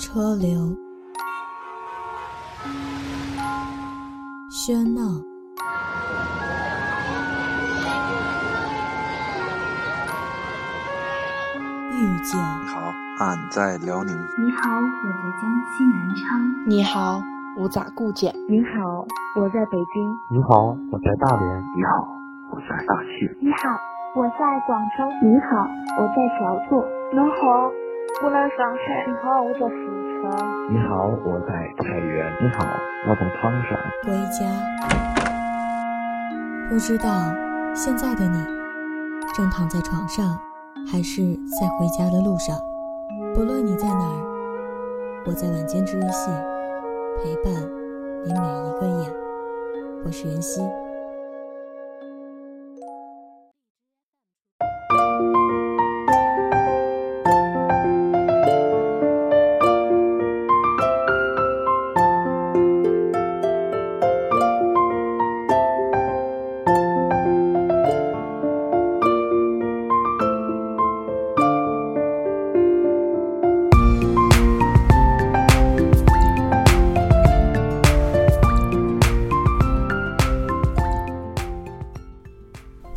车流，喧闹，遇见。你好，俺在辽宁。你好，我在江西南昌。你好，我在固检。你好，我在北京。你好，我在大连。你好，我在大庆。你好，我在广州。你好，我在小坐。你好，我在上海。你好，我在你好，我在太原。你好，我在唐山。回家，不知道现在的你正躺在床上，还是在回家的路上。不论你在哪儿，我在晚间治愈系陪伴你每一个夜。我是袁熙。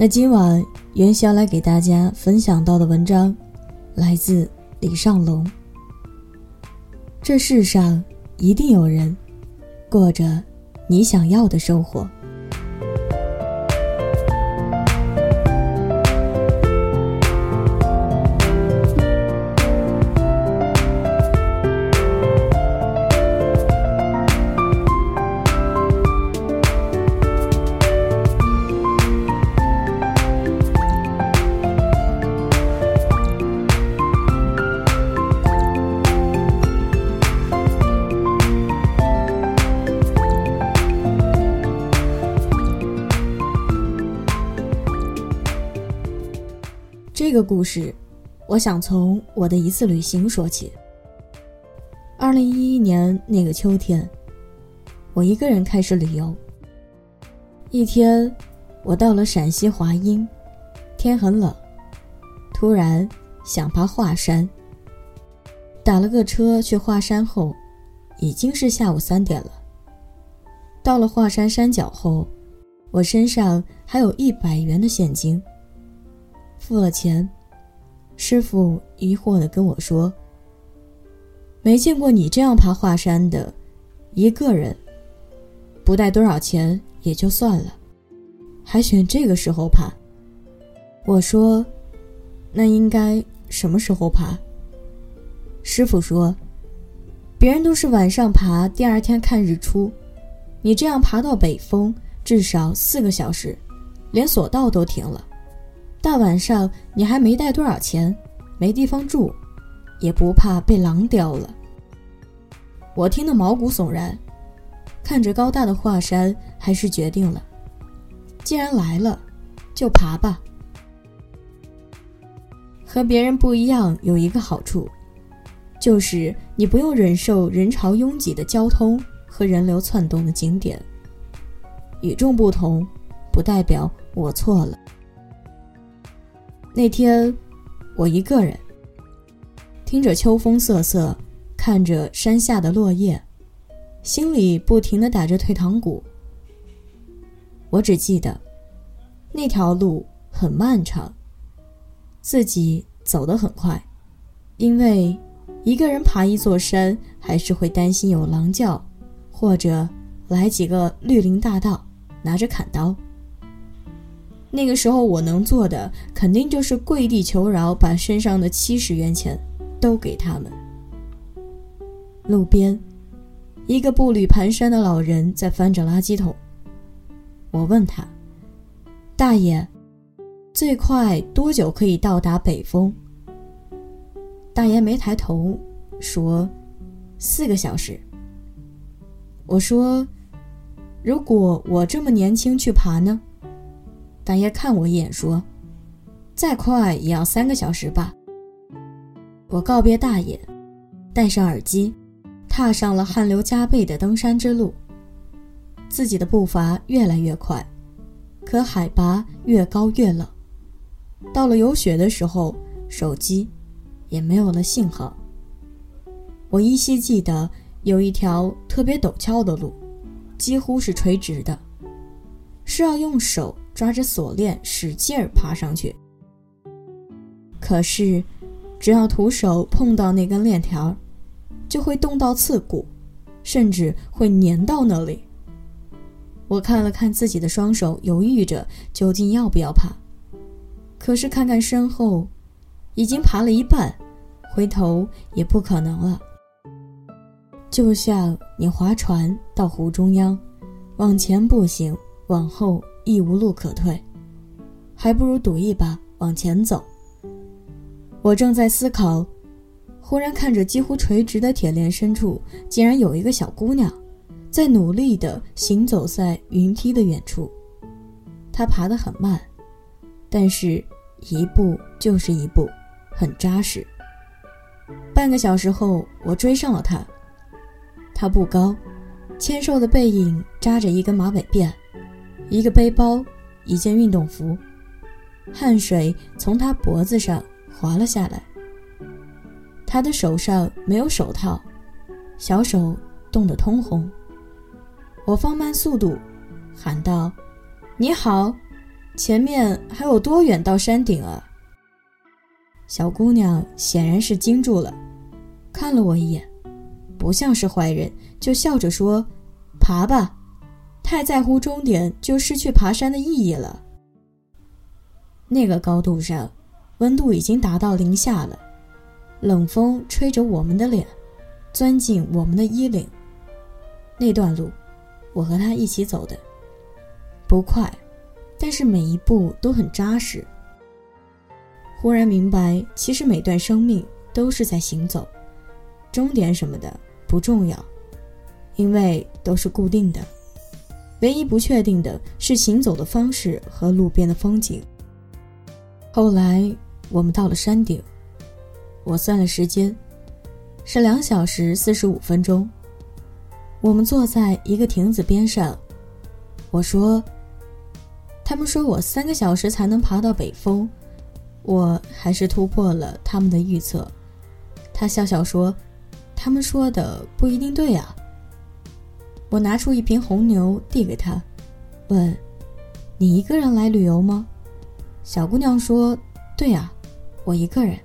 那今晚元宵来给大家分享到的文章，来自李尚龙。这世上一定有人，过着你想要的生活。故事，我想从我的一次旅行说起。二零一一年那个秋天，我一个人开始旅游。一天，我到了陕西华阴，天很冷，突然想爬华山。打了个车去华山后，已经是下午三点了。到了华山山脚后，我身上还有一百元的现金。付了钱，师傅疑惑的跟我说：“没见过你这样爬华山的，一个人，不带多少钱也就算了，还选这个时候爬。”我说：“那应该什么时候爬？”师傅说：“别人都是晚上爬，第二天看日出，你这样爬到北峰至少四个小时，连索道都停了。”大晚上你还没带多少钱，没地方住，也不怕被狼叼了。我听得毛骨悚然，看着高大的华山，还是决定了，既然来了，就爬吧。和别人不一样有一个好处，就是你不用忍受人潮拥挤的交通和人流窜动的景点。与众不同，不代表我错了。那天，我一个人听着秋风瑟瑟，看着山下的落叶，心里不停的打着退堂鼓。我只记得，那条路很漫长，自己走得很快，因为一个人爬一座山，还是会担心有狼叫，或者来几个绿林大盗拿着砍刀。那个时候，我能做的肯定就是跪地求饶，把身上的七十元钱都给他们。路边，一个步履蹒跚的老人在翻着垃圾桶。我问他：“大爷，最快多久可以到达北峰？”大爷没抬头，说：“四个小时。”我说：“如果我这么年轻去爬呢？”大爷看我一眼，说：“再快也要三个小时吧。”我告别大爷，戴上耳机，踏上了汗流浃背的登山之路。自己的步伐越来越快，可海拔越高越冷。到了有雪的时候，手机也没有了信号。我依稀记得有一条特别陡峭的路，几乎是垂直的，是要用手抓着锁链使劲儿爬上去。可是，只要徒手碰到那根链条，就会冻到刺骨，甚至会粘到那里。我看了看自己的双手，犹豫着究竟要不要爬。可是看看身后，已经爬了一半，回头也不可能了。就像你划船到湖中央，往前不行，往后亦无路可退，还不如赌一把往前走。我正在思考，忽然看着几乎垂直的铁链深处，竟然有一个小姑娘，在努力地行走在云梯的远处。她爬得很慢，但是。一步就是一步，很扎实。半个小时后，我追上了他。他不高，纤瘦的背影扎着一根马尾辫，一个背包，一件运动服。汗水从他脖子上滑了下来。他的手上没有手套，小手冻得通红。我放慢速度，喊道：“你好。”前面还有多远到山顶啊？小姑娘显然是惊住了，看了我一眼，不像是坏人，就笑着说：“爬吧，太在乎终点就失去爬山的意义了。”那个高度上，温度已经达到零下了，冷风吹着我们的脸，钻进我们的衣领。那段路，我和他一起走的，不快。但是每一步都很扎实。忽然明白，其实每段生命都是在行走，终点什么的不重要，因为都是固定的。唯一不确定的是行走的方式和路边的风景。后来我们到了山顶，我算了时间，是两小时四十五分钟。我们坐在一个亭子边上，我说。他们说我三个小时才能爬到北峰，我还是突破了他们的预测。他笑笑说：“他们说的不一定对啊。”我拿出一瓶红牛递给他，问：“你一个人来旅游吗？”小姑娘说：“对呀，我一个人。”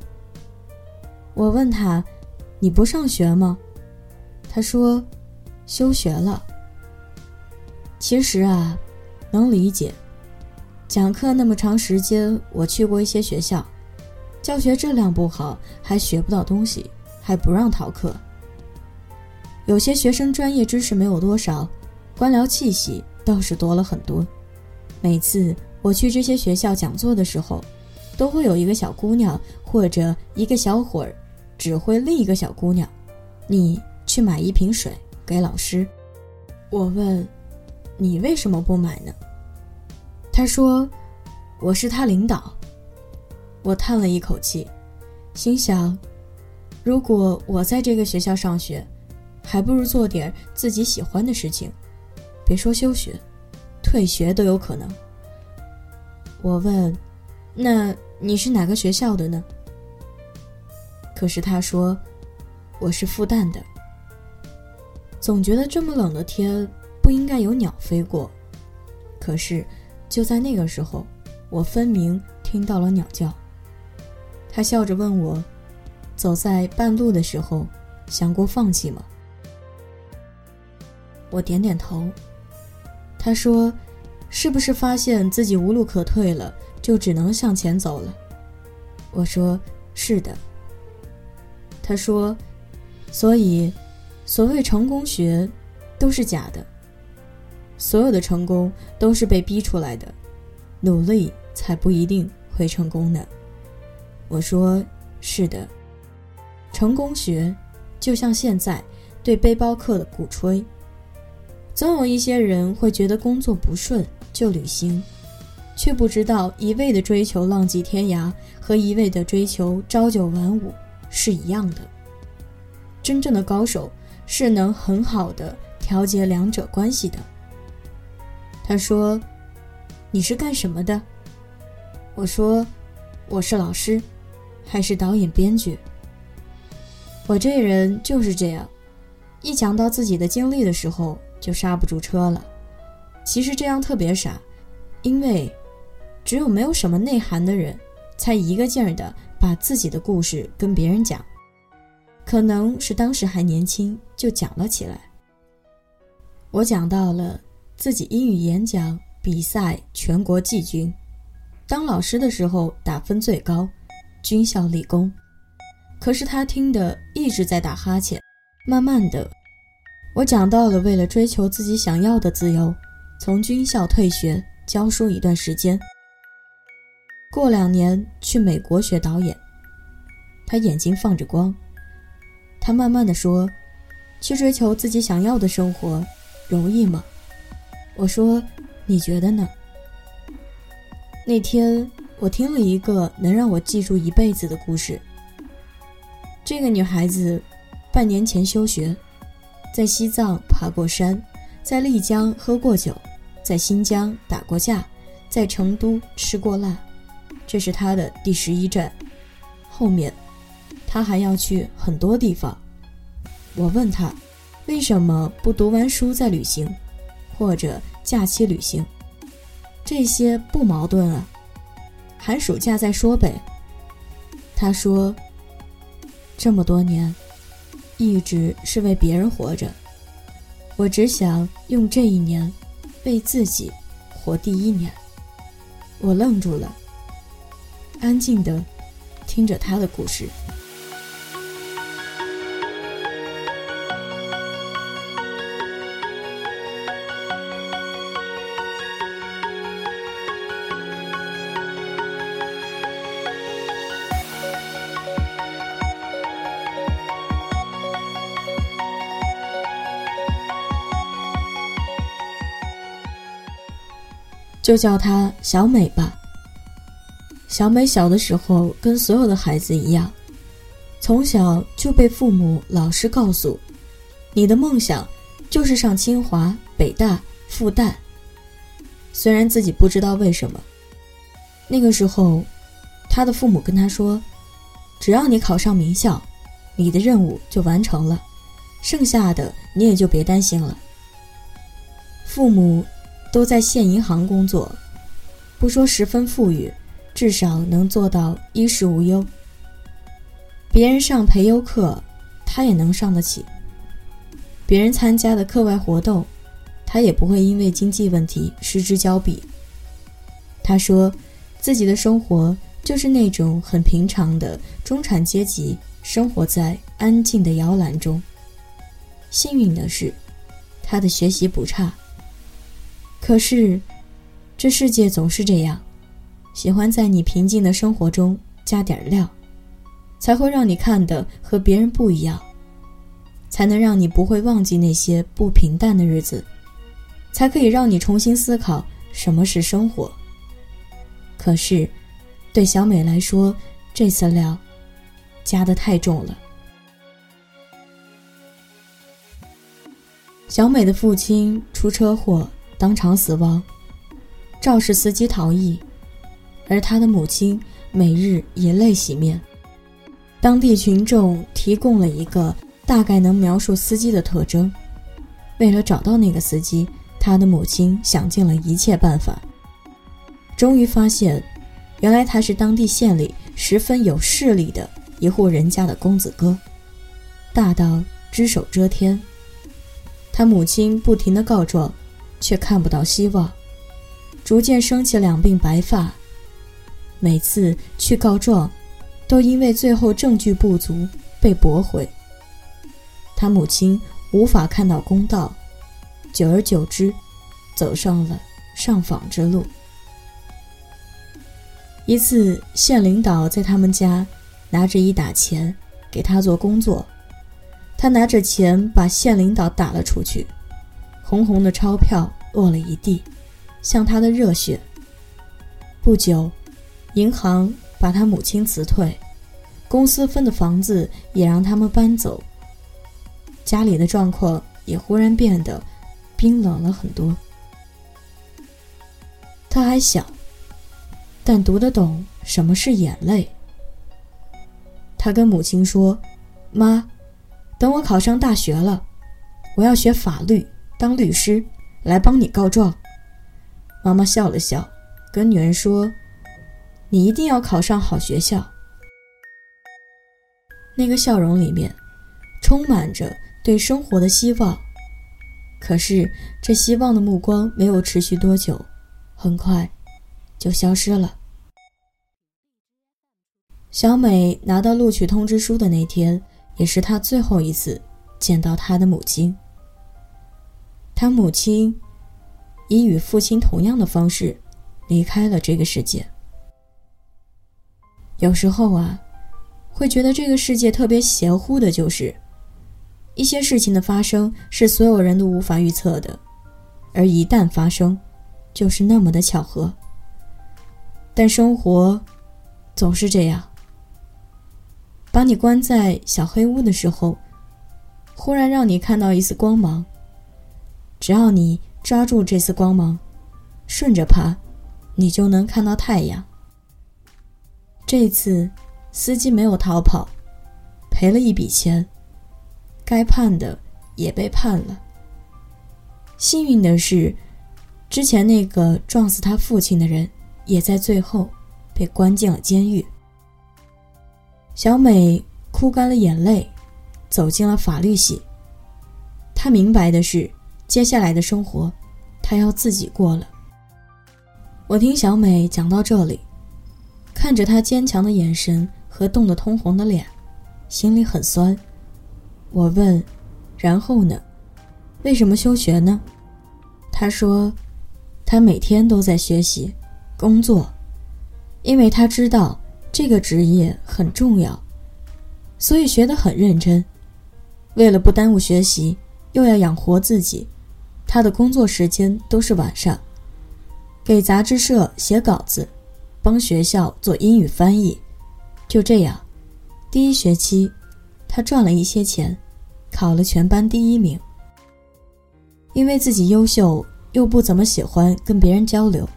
我问她：“你不上学吗？”她说：“休学了。”其实啊，能理解。讲课那么长时间，我去过一些学校，教学质量不好，还学不到东西，还不让逃课。有些学生专业知识没有多少，官僚气息倒是多了很多。每次我去这些学校讲座的时候，都会有一个小姑娘或者一个小伙儿指挥另一个小姑娘：“你去买一瓶水给老师。”我问：“你为什么不买呢？”他说：“我是他领导。”我叹了一口气，心想：“如果我在这个学校上学，还不如做点自己喜欢的事情。别说休学，退学都有可能。”我问：“那你是哪个学校的呢？”可是他说：“我是复旦的。”总觉得这么冷的天不应该有鸟飞过，可是。就在那个时候，我分明听到了鸟叫。他笑着问我：“走在半路的时候，想过放弃吗？”我点点头。他说：“是不是发现自己无路可退了，就只能向前走了？”我说：“是的。”他说：“所以，所谓成功学，都是假的。”所有的成功都是被逼出来的，努力才不一定会成功呢。我说是的，成功学就像现在对背包客的鼓吹。总有一些人会觉得工作不顺就旅行，却不知道一味的追求浪迹天涯和一味的追求朝九晚五是一样的。真正的高手是能很好的调节两者关系的。他说：“你是干什么的？”我说：“我是老师，还是导演、编剧。”我这人就是这样，一讲到自己的经历的时候就刹不住车了。其实这样特别傻，因为只有没有什么内涵的人，才一个劲儿的把自己的故事跟别人讲。可能是当时还年轻，就讲了起来。我讲到了自己英语演讲比赛全国季军，当老师的时候打分最高，军校理工。可是他听的一直在打哈欠。慢慢的，我讲到了为了追求自己想要的自由，从军校退学教书一段时间，过两年去美国学导演。他眼睛放着光。他慢慢的说：“去追求自己想要的生活，容易吗？”我说：“你觉得呢？”那天我听了一个能让我记住一辈子的故事。这个女孩子，半年前休学，在西藏爬过山，在丽江喝过酒，在新疆打过架，在成都吃过辣，这是他的第十一站。后面，他还要去很多地方。我问他，为什么不读完书再旅行，或者假期旅行？这些不矛盾啊，寒暑假再说呗。他说。这么多年，一直是为别人活着，我只想用这一年，为自己活第一年。我愣住了，安静的听着他的故事。就叫她小美吧。小美小的时候跟所有的孩子一样，从小就被父母老师告诉，你的梦想就是上清华、北大、复旦。虽然自己不知道为什么，那个时候，她的父母跟她说，只要你考上名校，你的任务就完成了，剩下的你也就别担心了。父母。都在县银行工作，不说十分富裕，至少能做到衣食无忧。别人上培优课，他也能上得起；别人参加的课外活动，他也不会因为经济问题失之交臂。他说，自己的生活就是那种很平常的中产阶级，生活在安静的摇篮中。幸运的是，他的学习不差。可是，这世界总是这样，喜欢在你平静的生活中加点料，才会让你看的和别人不一样，才能让你不会忘记那些不平淡的日子，才可以让你重新思考什么是生活。可是，对小美来说，这次料加的太重了。小美的父亲出车祸。当场死亡，肇事司机逃逸，而他的母亲每日以泪洗面。当地群众提供了一个大概能描述司机的特征。为了找到那个司机，他的母亲想尽了一切办法，终于发现，原来他是当地县里十分有势力的一户人家的公子哥，大到只手遮天。他母亲不停地告状。却看不到希望，逐渐生起两鬓白发。每次去告状，都因为最后证据不足被驳回。他母亲无法看到公道，久而久之，走上了上访之路。一次，县领导在他们家拿着一沓钱给他做工作，他拿着钱把县领导打了出去。红红的钞票落了一地，像他的热血。不久，银行把他母亲辞退，公司分的房子也让他们搬走。家里的状况也忽然变得冰冷了很多。他还小，但读得懂什么是眼泪。他跟母亲说：“妈，等我考上大学了，我要学法律，当律师，来帮你告状。”妈妈笑了笑，跟女儿说：“你一定要考上好学校。”那个笑容里面，充满着对生活的希望。可是，这希望的目光没有持续多久，很快就消失了。小美拿到录取通知书的那天，也是她最后一次见到她的母亲。他母亲以与父亲同样的方式离开了这个世界。有时候啊，会觉得这个世界特别邪乎的，就是一些事情的发生是所有人都无法预测的，而一旦发生，就是那么的巧合。但生活总是这样。把你关在小黑屋的时候，忽然让你看到一丝光芒。只要你抓住这丝光芒，顺着爬，你就能看到太阳。这次，司机没有逃跑，赔了一笔钱，该判的也被判了。幸运的是，之前那个撞死他父亲的人，也在最后被关进了监狱。小美哭干了眼泪，走进了法律系。她明白的是，接下来的生活，她要自己过了。我听小美讲到这里，看着她坚强的眼神和冻得通红的脸，心里很酸。我问：“然后呢？为什么休学呢？”她说：“她每天都在学习、工作，因为她知道。”这个职业很重要，所以学得很认真。为了不耽误学习，又要养活自己，他的工作时间都是晚上，给杂志社写稿子，帮学校做英语翻译。就这样，第一学期，他赚了一些钱，考了全班第一名。因为自己优秀，又不怎么喜欢跟别人交流。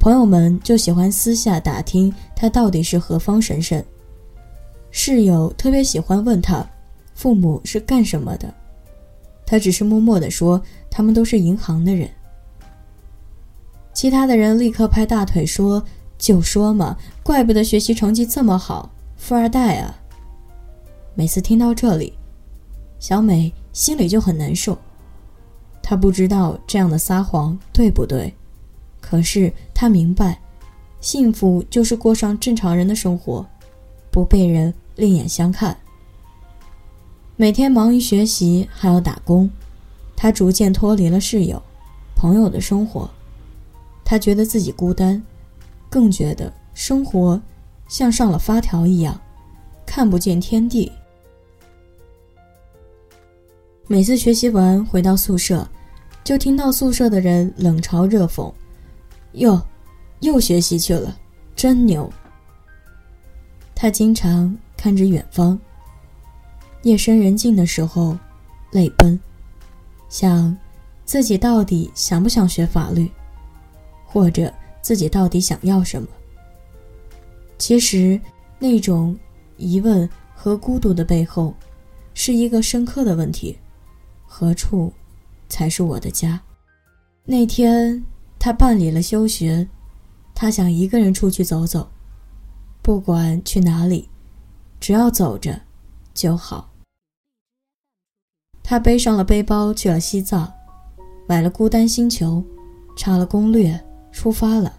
朋友们就喜欢私下打听他到底是何方神圣。室友特别喜欢问他，父母是干什么的，他只是默默地说他们都是银行的人。其他的人立刻拍大腿说：“就说嘛，怪不得学习成绩这么好，富二代啊！”每次听到这里，小美心里就很难受。她不知道这样的撒谎对不对。可是她明白，幸福就是过上正常人的生活，不被人另眼相看。每天忙于学习，还要打工，他逐渐脱离了室友、朋友的生活。他觉得自己孤单，更觉得生活像上了发条一样，看不见天地。每次学习完回到宿舍，就听到宿舍的人冷嘲热讽。哟，又学习去了，真牛。他经常看着远方。夜深人静的时候，泪奔，想自己到底想不想学法律，或者自己到底想要什么。其实，那种疑问和孤独的背后，是一个深刻的问题：何处才是我的家？那天。他办理了休学，他想一个人出去走走，不管去哪里，只要走着就好。他背上了背包去了西藏，买了《孤单星球》，查了攻略，出发了，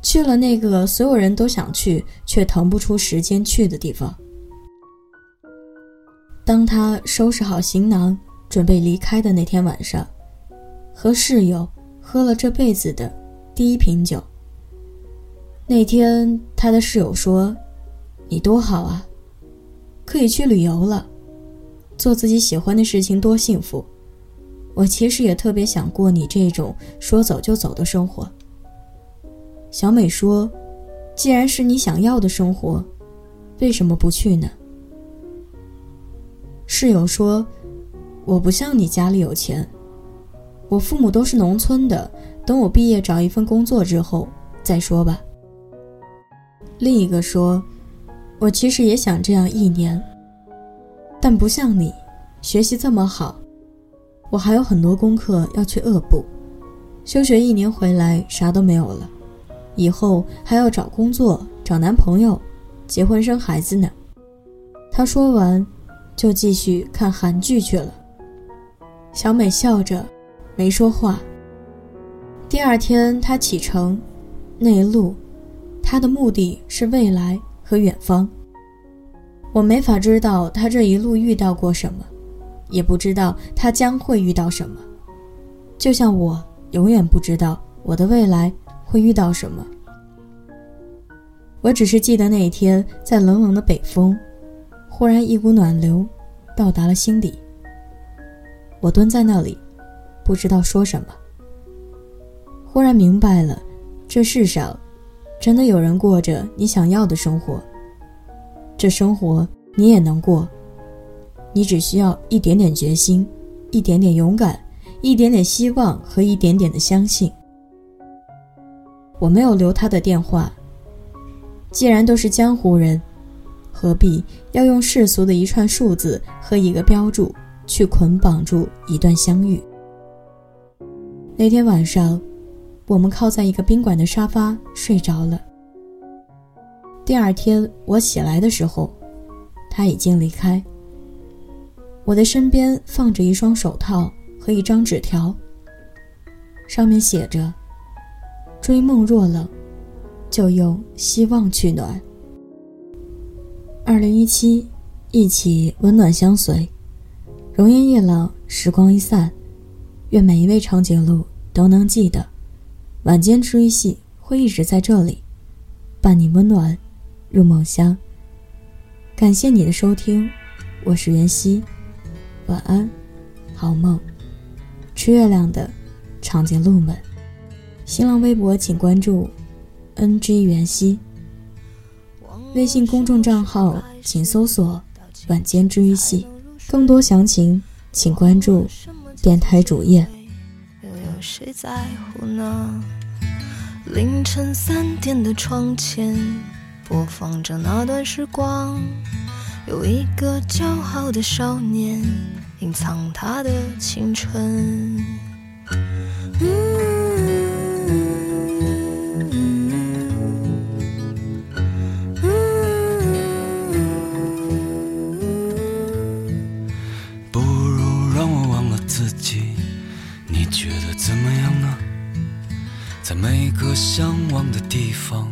去了那个所有人都想去却腾不出时间去的地方。当他收拾好行囊准备离开的那天晚上，和室友。喝了这辈子的第一瓶酒。那天，他的室友说：“你多好啊，可以去旅游了，做自己喜欢的事情，多幸福。”我其实也特别想过你这种说走就走的生活。小美说：“既然是你想要的生活，为什么不去呢？”室友说：“我不像你家里有钱。”我父母都是农村的，等我毕业找一份工作之后再说吧。另一个说：“我其实也想这样一年，但不像你，学习这么好。我还有很多功课要去恶补，休学一年回来啥都没有了，以后还要找工作、找男朋友、结婚生孩子呢。他说完，就继续看韩剧去了。小美笑着，没说话。第二天，他启程，那一路，他的目的是未来和远方。我没法知道他这一路遇到过什么。也不知道他将会遇到什么，就像我永远不知道我的未来会遇到什么。我只是记得那一天，在冷冷的北风，忽然一股暖流到达了心底。我蹲在那里，不知道说什么。忽然明白了，这世上真的有人过着你想要的生活，这生活你也能过。你只需要一点点决心，一点点勇敢，一点点希望和一点点的相信。我没有留他的电话。既然都是江湖人，何必要用世俗的一串数字和一个标注去捆绑住一段相遇？那天晚上，我们靠在一个宾馆的沙发睡着了。第二天我起来的时候，他已经离开。我的身边放着一双手套和一张纸条，上面写着：“追梦若冷，就用希望取暖。”二零一七，一起温暖相随，容颜易老，时光一散，愿每一位长颈鹿都能记得，晚间追戏会一直在这里，伴你温暖入梦乡。感谢你的收听，我是袁熙。晚安，好梦。吃月亮的长颈鹿们，新浪微博请关注 “ng 袁熙”，微信公众账号请搜索“晚间治愈系”，更多详情请关注电台主页。有谁在乎呢？凌晨三点的窗前，播放着那段时光。有一个骄傲的少年，隐藏他的青春。不如让我忘了自己，你觉得怎么样呢？在每个向往的地方，